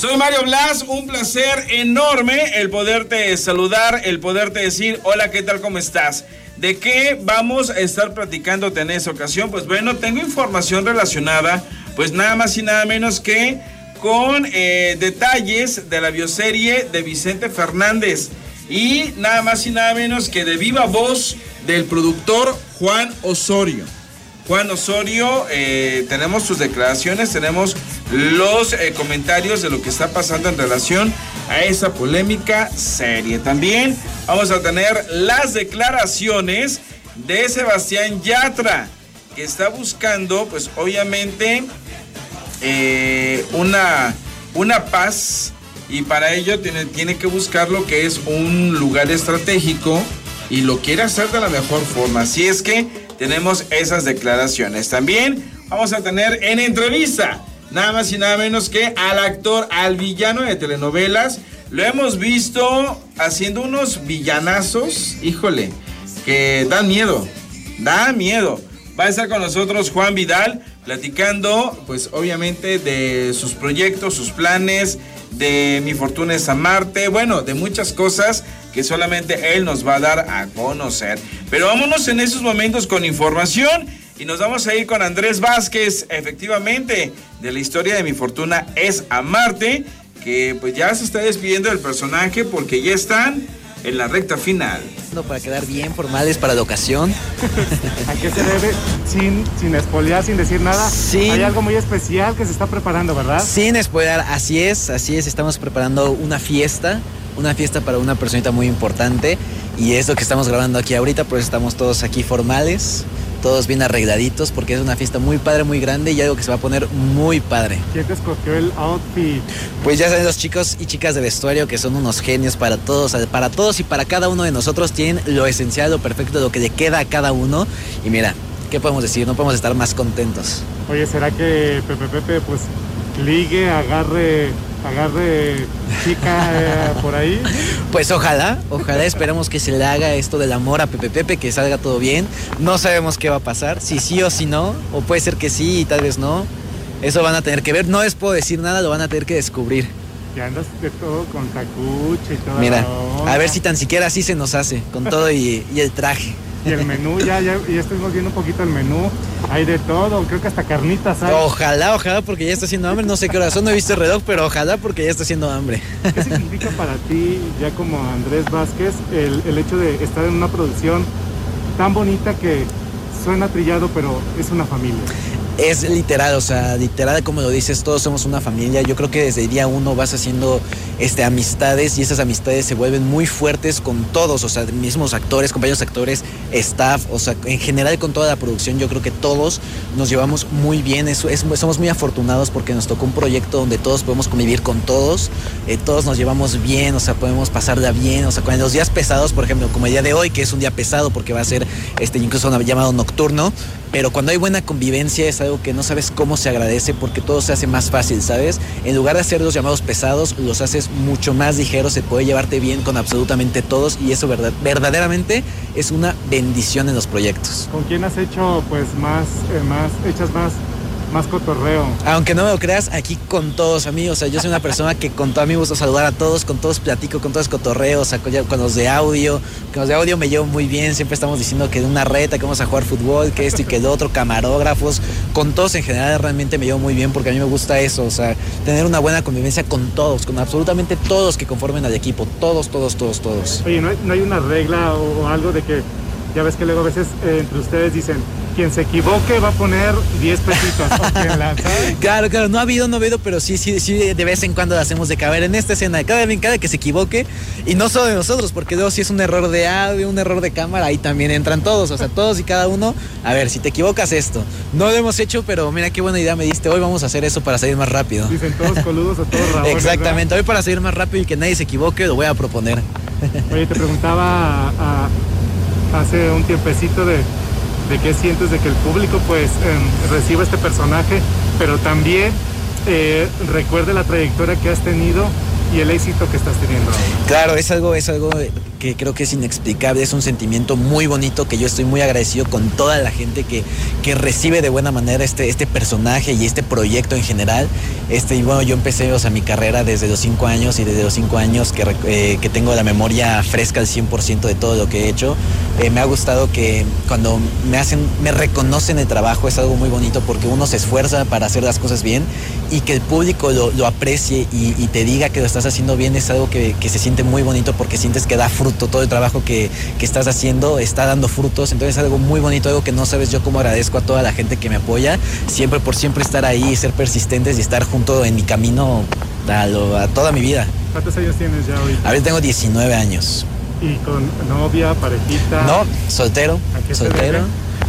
Soy Mario Blas, un placer enorme el poderte saludar, el poderte decir, hola, ¿qué tal? ¿Cómo estás? ¿De qué vamos a estar platicándote en esta ocasión? Pues bueno, tengo información relacionada, pues nada más y nada menos que con eh, detalles de la bioserie de Vicente Fernández y nada más y nada menos que de viva voz del productor Juan Osorio. Juan Osorio, eh, tenemos sus declaraciones, tenemos los eh, comentarios de lo que está pasando en relación a esa polémica serie. También vamos a tener las declaraciones de Sebastián Yatra, que está buscando, pues obviamente, eh, una, una paz y para ello tiene, tiene que buscar lo que es un lugar estratégico y lo quiere hacer de la mejor forma. Así es que tenemos esas declaraciones. También vamos a tener en entrevista nada más y nada menos que al actor, al villano de telenovelas. Lo hemos visto haciendo unos villanazos, híjole, que dan miedo, da miedo. Va a estar con nosotros Juan Vidal platicando, pues obviamente de sus proyectos, sus planes, de Mi Fortuna es Amarte, bueno, de muchas cosas que solamente él nos va a dar a conocer. Pero vámonos en esos momentos con información y nos vamos a ir con Andrés Vázquez, efectivamente, de la historia de Mi Fortuna es Amarte, que pues ya se está despidiendo del personaje porque ya están en la recta final. Para quedar bien formales para la ocasión. ¿A qué se debe? Sin, sin espolear, sin decir nada. Sí. Hay algo muy especial que se está preparando, ¿verdad? Sin espolear, así es, así es. Estamos preparando una fiesta una fiesta para una personita muy importante y es lo que estamos grabando aquí ahorita, pues estamos todos aquí formales, todos bien arregladitos porque es una fiesta muy padre, muy grande y algo que se va a poner muy padre. ¿Quién te escogió el outfit? Pues ya saben los chicos y chicas de vestuario que son unos genios para todos, para todos y para cada uno de nosotros tienen lo esencial, lo perfecto, lo que le queda a cada uno y mira, ¿qué podemos decir? No podemos estar más contentos. Oye, ¿será que Pepe Pepe pues ligue, agarre agarre chica eh, por ahí. Pues ojalá, ojalá esperamos que se le haga esto del amor a Pepe Pepe, que salga todo bien. No sabemos qué va a pasar, si sí o si no, o puede ser que sí y tal vez no. Eso van a tener que ver, no les puedo decir nada, lo van a tener que descubrir. Ya andas de todo con cacuche y todo. Mira, a ver si tan siquiera así se nos hace, con todo y el traje. Y el menú, ya, ya, ya estuvimos viendo un poquito el menú. Hay de todo, creo que hasta carnitas hay. Ojalá, ojalá, porque ya está haciendo hambre. No sé qué hora son, no he visto el reloj, pero ojalá porque ya está haciendo hambre. ¿Qué significa para ti, ya como Andrés Vázquez, el, el hecho de estar en una producción tan bonita que suena trillado, pero es una familia? Es literal, o sea, literal como lo dices, todos somos una familia. Yo creo que desde el día uno vas haciendo este, amistades y esas amistades se vuelven muy fuertes con todos, o sea, mismos actores, compañeros actores, staff, o sea, en general con toda la producción, yo creo que todos nos llevamos muy bien, es, somos muy afortunados porque nos tocó un proyecto donde todos podemos convivir con todos, eh, todos nos llevamos bien, o sea, podemos pasarla bien, o sea, con los días pesados, por ejemplo, como el día de hoy, que es un día pesado porque va a ser este, incluso un llamado nocturno, pero cuando hay buena convivencia es algo que no sabes cómo se agradece porque todo se hace más fácil, ¿sabes? En lugar de hacer los llamados pesados, los haces mucho más ligeros, se puede llevarte bien con absolutamente todos y eso verdad, verdaderamente es una bendición en los proyectos. ¿Con quién has hecho pues más, eh, más, echas más más cotorreo. Aunque no me lo creas, aquí con todos amigos. O sea, yo soy una persona que con todo a mí me gusta saludar a todos, con todos platico, con todos cotorreo, o sea, con, los de audio. Con los de audio me llevo muy bien, siempre estamos diciendo que de una reta, que vamos a jugar fútbol, que esto y que el otro, camarógrafos. Con todos en general realmente me llevo muy bien porque a mí me gusta eso, o sea, tener una buena convivencia con todos, con absolutamente todos que conformen al equipo. Todos, todos, todos, todos. Oye, ¿no hay, una regla o, algo de que, ya ves que luego a veces eh, entre ustedes dicen, quien se equivoque va a poner 10 pesitos. claro, claro, no ha habido, no ha habido, pero sí, sí, sí, de vez en cuando hacemos de caber en esta escena, cada, cada que se equivoque, y no solo de nosotros, porque luego si es un error de audio, un error de cámara, ahí también entran todos, o sea, todos y cada uno, a ver, si te equivocas esto, no lo hemos hecho, pero mira qué buena idea me diste, hoy vamos a hacer eso para salir más rápido. Dicen todos coludos o todos rabones. Exactamente, hoy para salir más rápido y que nadie se equivoque, lo voy a proponer. Oye, te preguntaba hace un tiempecito de de qué sientes de que el público pues em, reciba este personaje, pero también eh, recuerde la trayectoria que has tenido y el éxito que estás teniendo. Claro, es algo, es algo que creo que es inexplicable, es un sentimiento muy bonito que yo estoy muy agradecido con toda la gente que, que recibe de buena manera este, este personaje y este proyecto en general. Este, y bueno, yo empecé o sea, mi carrera desde los cinco años y desde los cinco años que, eh, que tengo la memoria fresca al 100% de todo lo que he hecho. Eh, me ha gustado que cuando me hacen, me reconocen el trabajo es algo muy bonito porque uno se esfuerza para hacer las cosas bien y que el público lo, lo aprecie y, y, te diga que lo estás haciendo bien es algo que, que, se siente muy bonito porque sientes que da fruto, todo el trabajo que, que, estás haciendo está dando frutos, entonces es algo muy bonito, algo que no sabes yo cómo agradezco a toda la gente que me apoya, siempre por siempre estar ahí, ser persistentes y estar junto en mi camino a, lo, a toda mi vida. ¿Cuántos años tienes ya hoy? A ver, tengo 19 años. ¿Y con novia, parejita? No, soltero. soltero.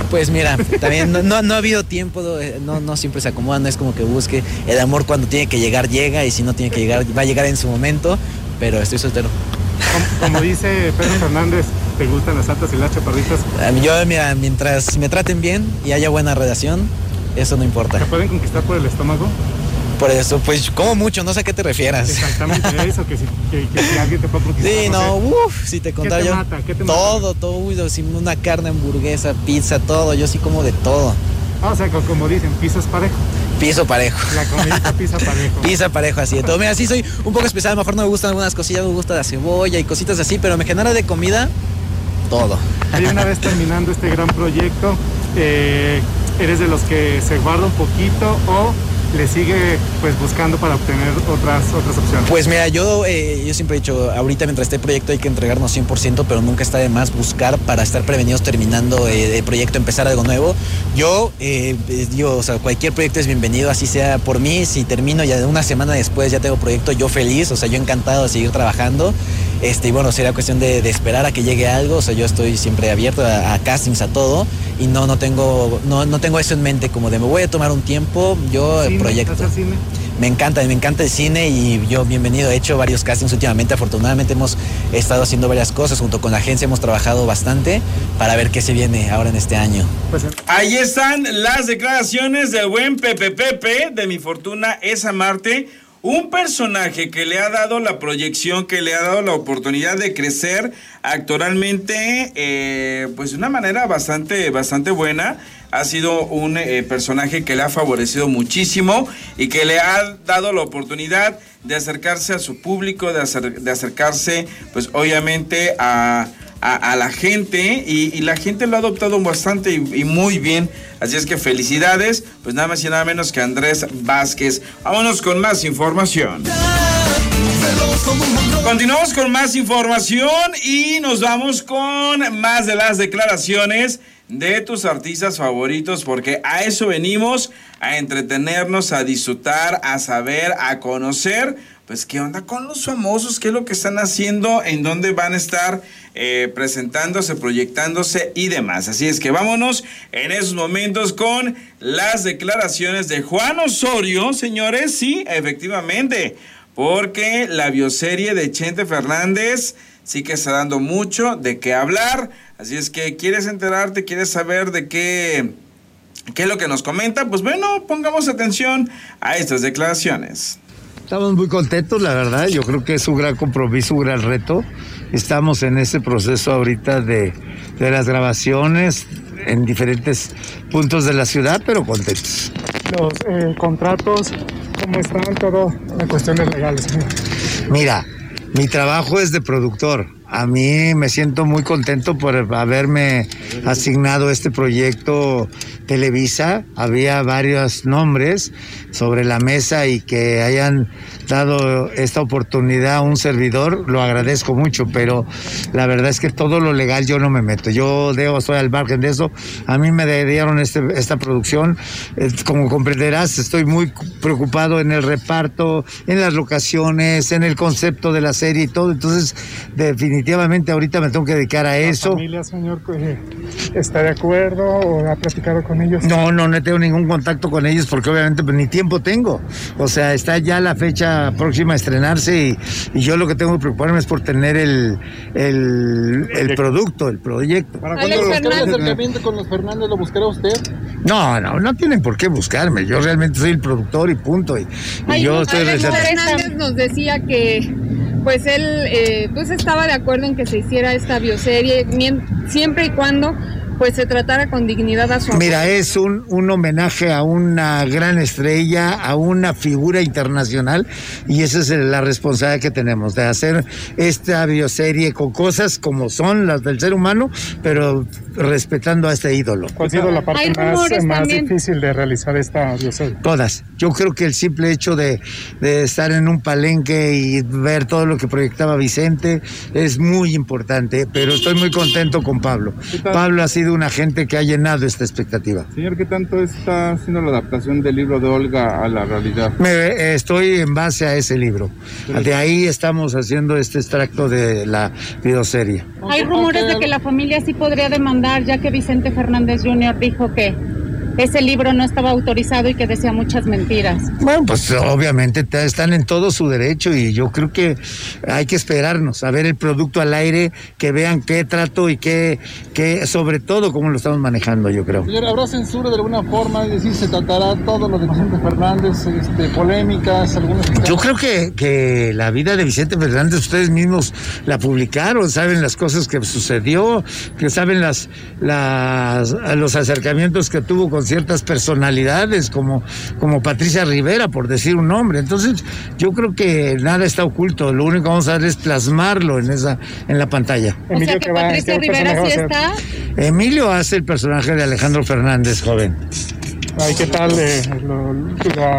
Pues mira, también no, no, no, ha habido tiempo, no, no siempre se acomoda, no es como que busque. El amor cuando tiene que llegar, llega, y si no tiene que llegar, va a llegar en su momento, pero estoy soltero. Como, como dice Pedro Fernández, ¿te gustan las altas y las chaparritas? Yo, mira, mientras me traten bien y haya buena relación, eso no importa. ¿Te pueden conquistar por el estómago? por eso, pues como mucho, no sé a qué te refieras. Exactamente eso, que si, que, que si alguien te puede conquistar. Sí, no, uff, si te contara ¿Qué te yo. mata? ¿Qué te todo, mata? todo, uy, una carne, hamburguesa, pizza, todo, yo sí como de todo. Ah, o sea, como dicen, pisos parejo. Piso parejo. La comida pisa parejo. Pisa parejo, así de todo. Mira, sí soy un poco especial, a lo mejor no me gustan algunas cosillas, me gusta la cebolla y cositas así, pero me genera de comida todo. Y una vez terminando este gran proyecto, eh, ¿eres de los que se guarda un poquito o le sigue pues buscando para obtener otras otras opciones? Pues mira, yo, eh, yo siempre he dicho, ahorita mientras este proyecto hay que entregarnos 100%, pero nunca está de más buscar para estar prevenidos terminando eh, el proyecto, empezar algo nuevo. Yo eh, digo, o sea, cualquier proyecto es bienvenido, así sea por mí, si termino ya una semana después ya tengo proyecto, yo feliz, o sea, yo encantado de seguir trabajando. Este, y bueno, sería cuestión de, de, esperar a que llegue algo. O sea, yo estoy siempre abierto a, a, castings, a todo. Y no, no tengo, no, no tengo eso en mente como de me voy a tomar un tiempo. Yo ¿Cine? proyecto. ¿Hacer cine? Me encanta, me encanta el cine y yo bienvenido. He hecho varios castings últimamente. Afortunadamente hemos estado haciendo varias cosas. Junto con la agencia hemos trabajado bastante para ver qué se viene ahora en este año. Pues, Ahí están las declaraciones del buen Pepe Pepe de Mi Fortuna es Amarte un personaje que le ha dado la proyección, que le ha dado la oportunidad de crecer actualmente, eh, pues de una manera bastante, bastante buena. Ha sido un eh, personaje que le ha favorecido muchísimo y que le ha dado la oportunidad de acercarse a su público, de, de acercarse, pues obviamente a, a, la gente y, y, la gente lo ha adoptado bastante y, y, muy bien. Así es que felicidades, pues nada más y nada menos que Andrés Vázquez. Vámonos con más información. Continuamos con más información y nos vamos con más de las declaraciones de tus artistas favoritos porque a eso venimos, a entretenernos, a disfrutar, a saber, a conocer pues qué onda con los famosos, qué es lo que están haciendo, en dónde van a estar eh, presentándose, proyectándose y demás. Así es que vámonos en esos momentos con las declaraciones de Juan Osorio, señores, sí, efectivamente, porque la bioserie de Chente Fernández sí que está dando mucho de qué hablar. Así es que quieres enterarte, quieres saber de qué... ¿Qué es lo que nos comenta? Pues bueno, pongamos atención a estas declaraciones. Estamos muy contentos, la verdad. Yo creo que es un gran compromiso, un gran reto. Estamos en ese proceso ahorita de, de las grabaciones en diferentes puntos de la ciudad, pero contentos. Los eh, contratos, ¿cómo están? Todo en cuestiones legales. Mira, mi trabajo es de productor. A mí me siento muy contento por haberme asignado este proyecto Televisa. Había varios nombres sobre la mesa y que hayan dado esta oportunidad a un servidor, lo agradezco mucho, pero la verdad es que todo lo legal yo no me meto. Yo debo, estoy al margen de eso. A mí me dieron este, esta producción. Eh, como comprenderás, estoy muy preocupado en el reparto, en las locaciones, en el concepto de la serie y todo. Entonces, definitivamente ahorita me tengo que dedicar a eso. ¿La familia, señor, está de acuerdo o ha platicado con ellos? No, no, no tengo ningún contacto con ellos porque obviamente pues, ni tiempo tengo. O sea, está ya la fecha próxima a estrenarse y, y, yo lo que tengo que preocuparme es por tener el, el, el producto, el proyecto. ¿Para cuándo el acercamiento con los Fernández lo buscará usted? No, no, no tienen por qué buscarme. Yo realmente soy el productor y punto. Y, Ay, yo no, estoy Alex Fernández nos decía que pues él eh, pues estaba de acuerdo en que se hiciera esta bioserie siempre y cuando pues se tratara con dignidad a su Mira, es un, un homenaje a una gran estrella, a una figura internacional, y esa es la responsabilidad que tenemos, de hacer esta bioserie con cosas como son las del ser humano, pero respetando a este ídolo. ¿Cuál ha sido la parte más, difícil de realizar esta bioserie? Todas. Yo creo que el simple hecho de, de estar en un palenque y ver todo lo que proyectaba Vicente es muy importante, pero estoy muy contento con Pablo. Pablo ha sido una gente que ha llenado esta expectativa. Señor, ¿qué tanto está haciendo la adaptación del libro de Olga a la realidad? Me, estoy en base a ese libro. De ahí estamos haciendo este extracto de la videoserie. Hay rumores de que la familia sí podría demandar, ya que Vicente Fernández Jr. dijo que ese libro no estaba autorizado y que decía muchas mentiras. Bueno, pues obviamente están en todo su derecho y yo creo que hay que esperarnos a ver el producto al aire, que vean qué trato y qué, qué sobre todo cómo lo estamos manejando, yo creo. Señor, ¿habrá censura de alguna forma? Es decir, ¿se tratará todo lo de Vicente Fernández, este, polémicas, algunas... Yo creo que, que la vida de Vicente Fernández, ustedes mismos la publicaron, saben las cosas que sucedió, que saben las, las los acercamientos que tuvo con ciertas personalidades como, como Patricia Rivera, por decir un nombre. Entonces, yo creo que nada está oculto, lo único que vamos a hacer es plasmarlo en esa, en la pantalla. Emilio, que Patricia Rivera sí está. Emilio hace el personaje de Alejandro Fernández, joven. Eh,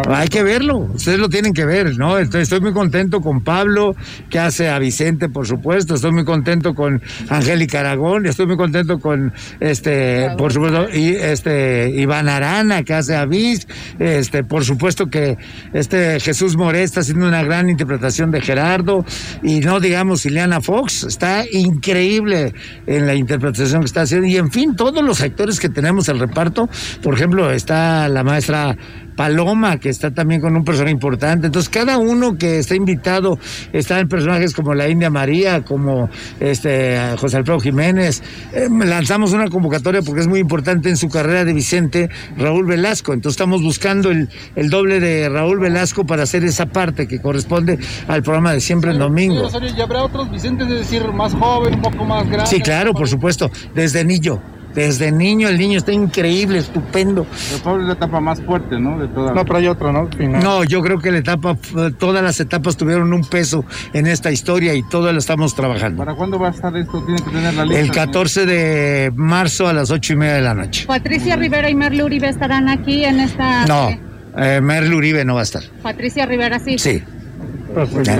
Hay que verlo, ustedes lo tienen que ver, ¿no? Estoy, muy contento con Pablo, que hace a Vicente, por supuesto, estoy muy contento con Angélica Aragón, estoy muy contento con, este, por supuesto, y, este, Iván Arana, que hace a Viz, este, por supuesto que este Jesús More está haciendo una gran interpretación de Gerardo, y no digamos Ileana Fox, está increíble en la interpretación que está haciendo, y en fin, todos los actores que tenemos el reparto, por ejemplo, está la maestra Paloma, que está también con un personaje importante. Entonces, cada uno que está invitado está en personajes como la India María, como este José Alfredo Jiménez. Eh, lanzamos una convocatoria porque es muy importante en su carrera de Vicente, Raúl Velasco. Entonces, estamos buscando el, el doble de Raúl Velasco para hacer esa parte que corresponde al programa de Siempre en Domingo. ¿Y habrá otros Vicentes, es decir, más joven, un poco más grande? Sí, claro, por supuesto, desde niño. Desde niño, el niño está increíble, estupendo. Pero Pablo es la etapa más fuerte, ¿no? De todas. No, pero hay otro, ¿no? No, yo creo que la etapa, todas las etapas tuvieron un peso en esta historia y todas lo estamos trabajando. ¿Para cuándo va a estar esto? Tiene que tener la lista. El 14 de marzo a las ocho y media de la noche. Patricia Rivera y Merle Uribe estarán aquí en esta. No, eh, Merle Uribe no va a estar. Patricia Rivera sí. Sí.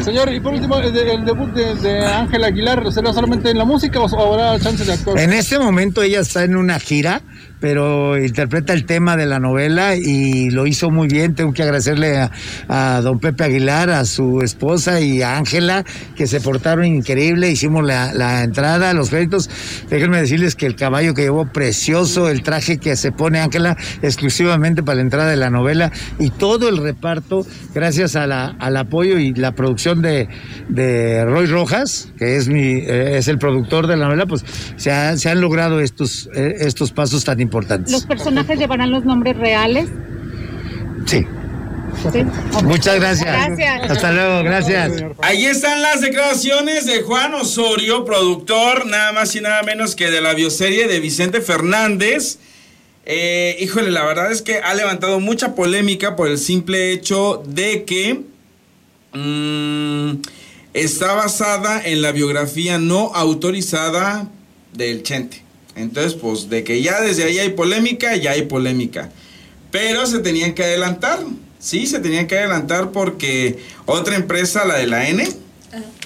Señor, y por último, el, debut de Ángel Aguilar, ¿será solamente en la música o habrá chance de actuar? En este momento ella está en una gira pero interpreta el tema de la novela y lo hizo muy bien. Tengo que agradecerle a, don Pepe Aguilar, a su esposa y a Ángela, que se portaron increíble. Hicimos la, entrada, los créditos. Déjenme decirles que el caballo que llevó precioso, el traje que se pone Ángela exclusivamente para la entrada de la novela y todo el reparto, gracias al apoyo y la producción de, Roy Rojas, que es, mi, eh, es el productor de la novela, pues se, se han logrado estos, eh, estos pasos tan importantes ¿Los personajes llevarán los nombres reales? Sí. Muchas gracias. gracias. Hasta luego, gracias. Ahí están las declaraciones de Juan Osorio, productor nada más y nada menos que de la bioserie de Vicente Fernández. Eh, híjole, la verdad es que ha levantado mucha polémica por el simple hecho de que mm, está basada en la biografía no autorizada del Chente. Entonces, pues de que ya desde ahí hay polémica, ya hay polémica. Pero se tenían que adelantar, sí, se tenían que adelantar porque otra empresa, la de la N,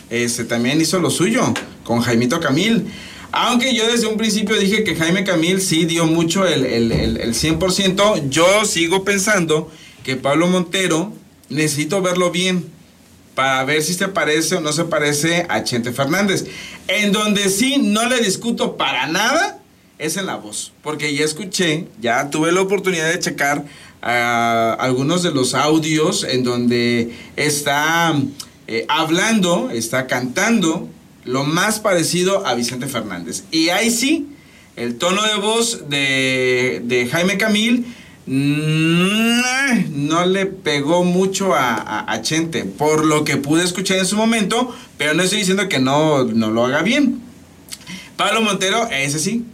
este, también hizo lo suyo con Jaimito Camil. Aunque yo desde un principio dije que Jaime Camil sí dio mucho el, el, el, el 100%, yo sigo pensando que Pablo Montero necesito verlo bien para ver si se parece o no se parece a Chente Fernández. En donde sí no le discuto para nada es en la voz, porque ya escuché, ya tuve la oportunidad de checar ah, algunos de los audios en donde está eh, hablando, está cantando lo más parecido a Vicente Fernández. Y ahí sí, el tono de voz de, de Jaime Camil no le pegó mucho a, Chente, por lo que pude escuchar en su momento, pero no estoy diciendo que no, no lo haga bien. Pablo Montero, ese sí,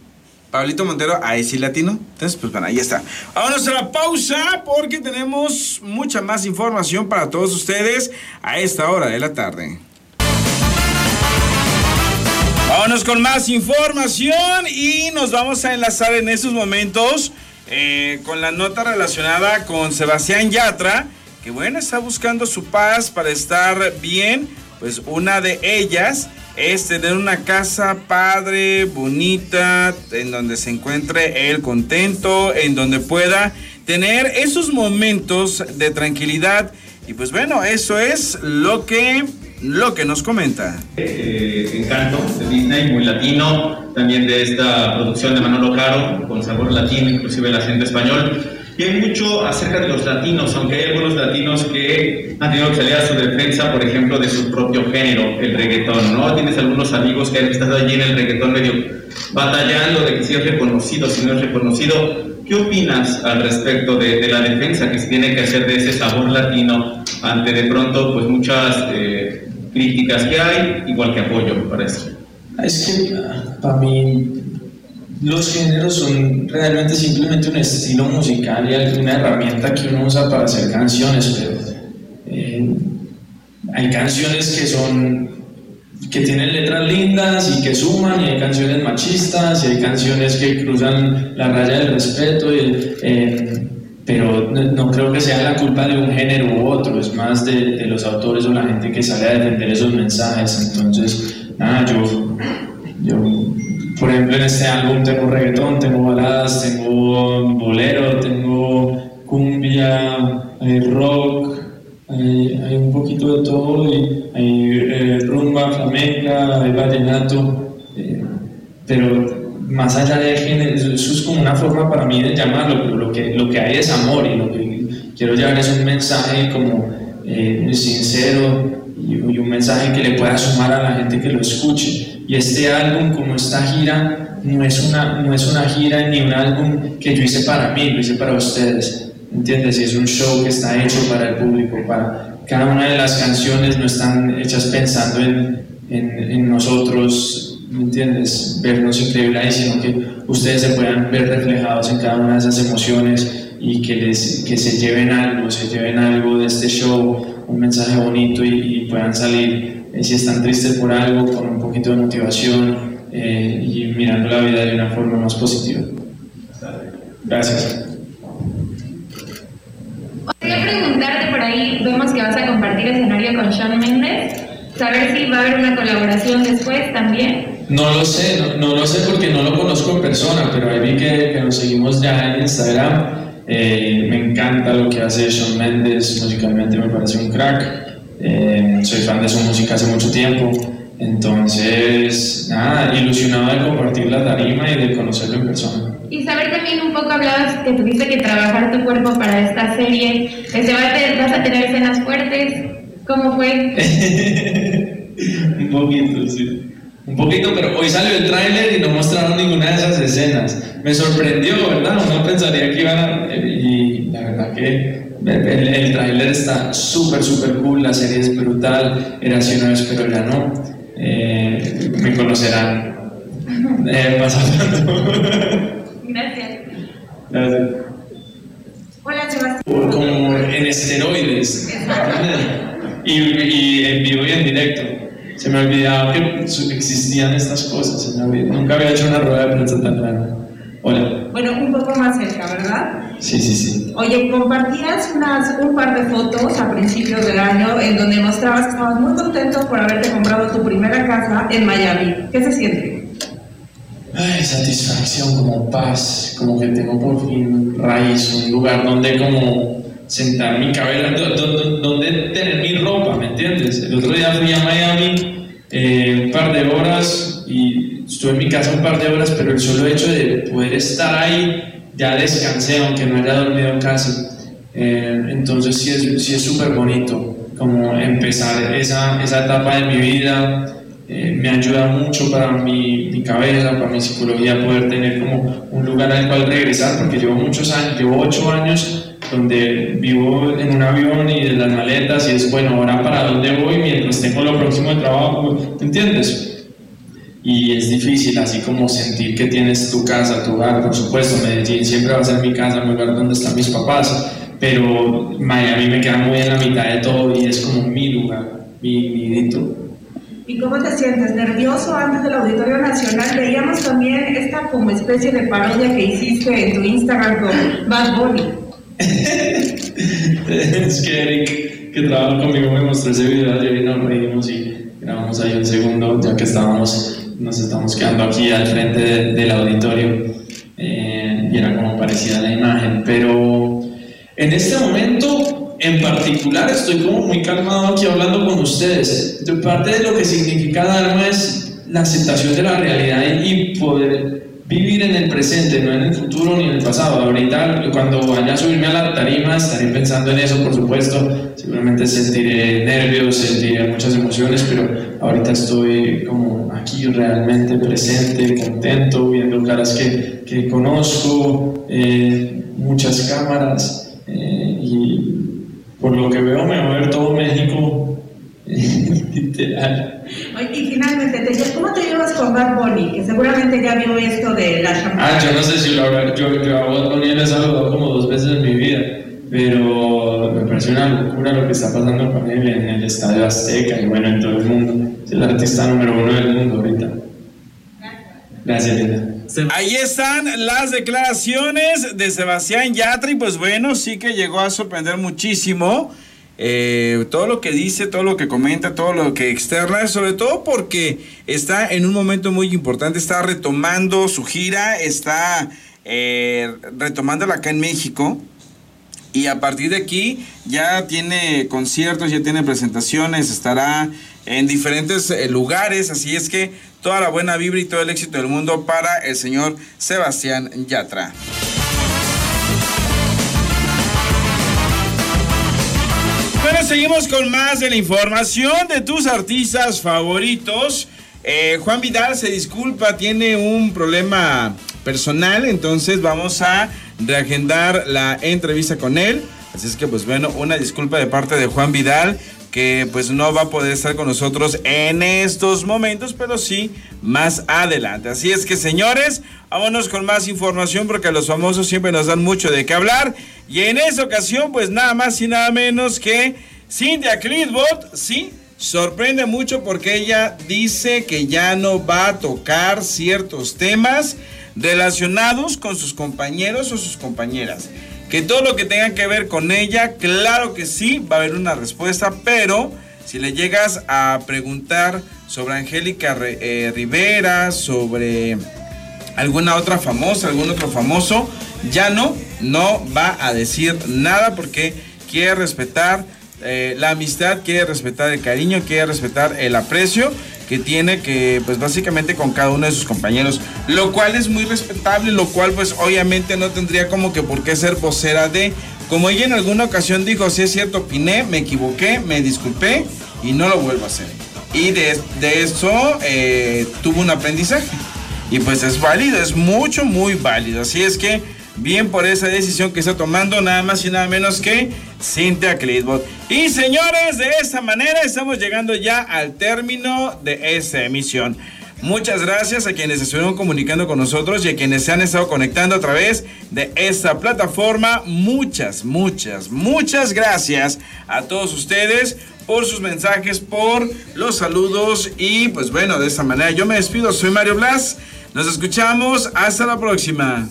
Pablito Montero, ahí sí latino. Entonces, pues bueno, ahí está. Vámonos a la pausa porque tenemos mucha más información para todos ustedes a esta hora de la tarde. Vámonos con más información y nos vamos a enlazar en estos momentos eh, con la nota relacionada con Sebastián Yatra, que bueno, está buscando su paz para estar bien. Pues una de ellas es tener una casa padre, bonita, en donde se encuentre él contento, en donde pueda tener esos momentos de tranquilidad. Y pues bueno, eso es lo que, lo que nos comenta. Eh, encanto de Disney, muy latino, también de esta producción de Manolo Caro, con sabor latino, inclusive el acento español. Y hay mucho acerca de los latinos, aunque hay algunos latinos que han tenido que salir a su defensa, por ejemplo, de su propio género, el reggaetón, ¿no? Tienes algunos amigos que han estado allí en el reggaetón medio batallando de que si es reconocido, si no es reconocido. ¿Qué opinas al respecto de, la defensa que se tiene que hacer de ese sabor latino ante de pronto pues muchas eh, críticas que hay, igual que apoyo para eso? Es que ah, para mí los géneros son realmente simplemente un estilo musical y una herramienta que uno usa para hacer canciones, pero eh, hay canciones que son que tienen letras lindas y que suman, y hay canciones machistas, y hay canciones que cruzan la raya del respeto, eh, no creo que sea la culpa de un género u otro, es más de, de los autores o la gente que sale a defender esos mensajes. Entonces, nada, yo, yo por ejemplo, en este álbum tengo reggaetón, tengo baladas, tengo bolero, tengo cumbia, hay rock, hay, un poquito de todo, y hay eh, rumba, flamenca, hay vallenato, eh, pero más allá de género, eso es como una forma para mí de llamarlo, lo que, lo que hay es amor y lo que quiero llevar es un mensaje como eh, sincero y, y un mensaje que le pueda sumar a la gente que lo escuche. Y este álbum, como esta gira, no es, una, no es una gira ni un álbum que yo hice para mí, lo hice para ustedes. ¿Entiendes? Y es un show que está hecho para el público. Para cada una de las canciones no están hechas pensando en, en, en nosotros, ¿me entiendes? Vernos increíble ahí, sino que ustedes se puedan ver reflejados en cada una de esas emociones y que, les, que se lleven algo, se lleven algo de este show, un mensaje bonito y, y puedan salir eh, si están tristes por algo, con un poquito de motivación eh, y mirando la vida de una forma más positiva. Gracias. Quería preguntarte por ahí, vemos que vas a compartir escenario con Sean Mendes, saber si va a haber una colaboración después también. No lo sé, no, lo sé porque no lo conozco en persona, pero ahí vi que, que nos seguimos ya en Instagram. Eh, me encanta lo que hace Sean Mendes, musicalmente me parece un crack. Eh, soy fan de su música hace mucho tiempo. Entonces, nada, ilusionado de compartir la tarima y de conocerlo en persona. Y saber también un poco, hablabas que tuviste que trabajar tu cuerpo para esta serie. Este, ¿Vas a tener escenas fuertes? ¿Cómo fue? un poquito, sí. Un poquito, pero hoy salió el tráiler y no mostraron ninguna de esas escenas. Me sorprendió, ¿verdad? No pensaría que iban a... Y la verdad que el, el tráiler está súper, súper cool, la serie es brutal, era así una vez, pero ya no. Eh, me conocerán eh, más Gracias. Gracias. Hola, Sebastián. Como en esteroides. y, y en vivo y en directo. Se me olvidaba que existían estas cosas. Nunca había hecho una rueda de prensa tan rara. Hola. Bueno, un poco más cerca, ¿verdad? Sí, sí, sí. Oye, compartías unas, un par de fotos a principios del año en donde mostrabas que estabas muy contento por haberte comprado tu primera casa en Miami. ¿Qué se siente? Ay, satisfacción, como paz, como que tengo por fin raíz, un lugar donde como sentar mi cabeza, donde tener mi ropa, ¿me entiendes? El otro día fui a Miami eh, un par de horas y estuve en mi casa un par de horas, pero el solo hecho de poder estar ahí ya descansé, aunque no haya dormido en casa. Eh, entonces sí es sí súper bonito como empezar esa, esa etapa de mi vida eh, me ayuda mucho para mi, mi, cabeza, para mi psicología, poder tener como un lugar al cual regresar, porque llevo muchos años, llevo ocho años donde vivo en un avión y de las maletas y es bueno, ahora para dónde voy mientras tengo lo próximo de trabajo, ¿te entiendes? Y es difícil así como sentir que tienes tu casa, tu hogar, por supuesto, Medellín siempre va a ser mi casa, mi lugar donde están mis papás, pero Miami me queda muy en la mitad de todo y es como mi lugar, mi nidito. ¿Y cómo te sientes? ¿Nervioso antes del Auditorio Nacional? Veíamos también esta como especie de parodia que hiciste en tu Instagram con Bad Bunny. es que Eric, que trabaja conmigo, me mostró ese video ayer y nos reímos y grabamos ahí un segundo, ya que estábamos, nos estamos quedando aquí al frente del auditorio eh, y era como parecida la imagen. Pero en este momento en particular estoy como muy calmado aquí hablando con ustedes. De parte de lo que significa Dharma es la aceptación de la realidad y poder vivir en el presente, no en el futuro ni en el pasado. Ahorita, cuando vaya a subirme a la tarima, estaré pensando en eso, por supuesto. Seguramente sentiré nervios, sentiré muchas emociones, pero ahorita estoy como aquí realmente presente, contento, viendo caras que, que conozco, eh, muchas cámaras, eh, y por lo que veo me va a ver todo México literal. Y finalmente, ¿cómo te llevas con Bad Bunny? Que seguramente ya vio esto de la champán. Ah, yo no sé si lo habrá. Yo, yo a Bad Bunny le he saludado como dos veces en mi vida. Pero me parece una locura lo que está pasando con él en el Estadio Azteca y bueno, en todo el mundo. Es el artista número uno del mundo ahorita. Gracias, Linda. Ahí están las declaraciones de Sebastián Yatra y pues bueno, sí que llegó a sorprender muchísimo eh, todo lo que dice, todo lo que comenta, todo lo que externa, sobre todo porque está en un momento muy importante, está retomando su gira, está eh, retomándola acá en México. Y a partir de aquí ya tiene conciertos, ya tiene presentaciones, estará en diferentes eh, lugares, así es que toda la buena vibra y todo el éxito del mundo para el señor Sebastián Yatra. Seguimos con más de la información de tus artistas favoritos. Eh, Juan Vidal se disculpa, tiene un problema personal, entonces vamos a reagendar la entrevista con él. Así es que pues bueno, una disculpa de parte de Juan Vidal que pues no va a poder estar con nosotros en estos momentos, pero sí más adelante. Así es que señores, vámonos con más información porque los famosos siempre nos dan mucho de qué hablar. Y en esta ocasión pues nada más y nada menos que Cynthia Clitbot, sí, sorprende mucho porque ella dice que ya no va a tocar ciertos temas relacionados con sus compañeros o sus compañeras. Que todo lo que tenga que ver con ella, claro que sí, va a haber una respuesta, pero si le llegas a preguntar sobre Angélica eh, Rivera, sobre alguna otra famosa, algún otro famoso, ya no, no va a decir nada porque quiere respetar eh, la amistad, quiere respetar el cariño, quiere respetar el aprecio que tiene que pues básicamente con cada uno de sus compañeros, lo cual es muy respetable, lo cual pues obviamente no tendría como que por qué ser vocera de, como ella en alguna ocasión dijo, si es cierto, opiné, me equivoqué, me disculpé y no lo vuelvo a hacer. Y de, de eso eh, tuvo un aprendizaje. Y pues es válido, es mucho, muy válido. Así es que bien por esa decisión que está tomando nada más y nada menos que Cynthia Clitbot. Y señores, de esta manera estamos llegando ya al término de esta emisión. Muchas gracias a quienes estuvieron comunicando con nosotros y a quienes se han estado conectando a través de esta plataforma. Muchas, muchas, muchas gracias a todos ustedes por sus mensajes, por los saludos y pues bueno, de esta manera yo me despido. Soy Mario Blas. Nos escuchamos. Hasta la próxima.